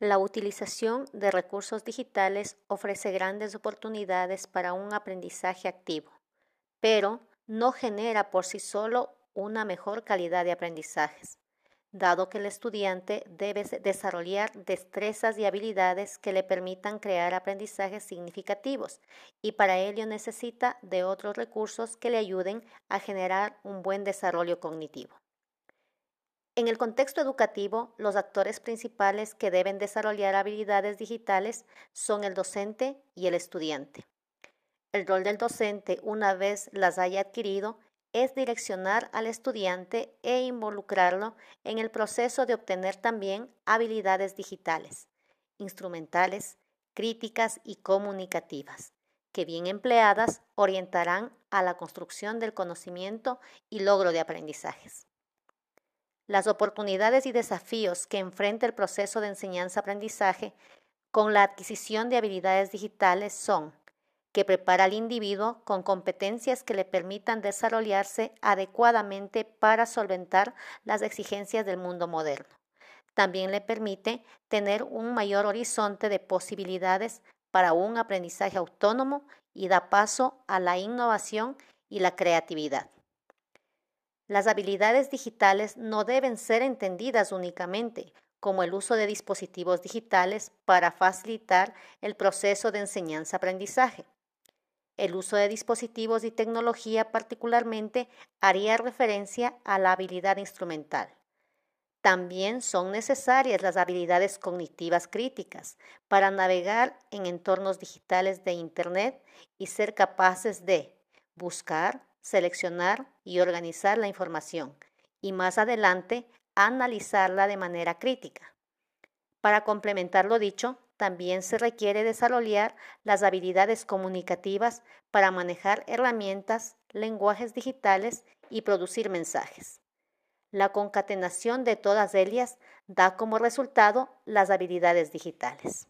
La utilización de recursos digitales ofrece grandes oportunidades para un aprendizaje activo, pero no genera por sí solo una mejor calidad de aprendizajes, dado que el estudiante debe desarrollar destrezas y habilidades que le permitan crear aprendizajes significativos y para ello necesita de otros recursos que le ayuden a generar un buen desarrollo cognitivo. En el contexto educativo, los actores principales que deben desarrollar habilidades digitales son el docente y el estudiante. El rol del docente, una vez las haya adquirido, es direccionar al estudiante e involucrarlo en el proceso de obtener también habilidades digitales, instrumentales, críticas y comunicativas, que bien empleadas orientarán a la construcción del conocimiento y logro de aprendizajes. Las oportunidades y desafíos que enfrenta el proceso de enseñanza-aprendizaje con la adquisición de habilidades digitales son que prepara al individuo con competencias que le permitan desarrollarse adecuadamente para solventar las exigencias del mundo moderno. También le permite tener un mayor horizonte de posibilidades para un aprendizaje autónomo y da paso a la innovación y la creatividad. Las habilidades digitales no deben ser entendidas únicamente como el uso de dispositivos digitales para facilitar el proceso de enseñanza-aprendizaje. El uso de dispositivos y tecnología particularmente haría referencia a la habilidad instrumental. También son necesarias las habilidades cognitivas críticas para navegar en entornos digitales de Internet y ser capaces de buscar, seleccionar y organizar la información y más adelante analizarla de manera crítica. Para complementar lo dicho, también se requiere desarrollar las habilidades comunicativas para manejar herramientas, lenguajes digitales y producir mensajes. La concatenación de todas ellas da como resultado las habilidades digitales.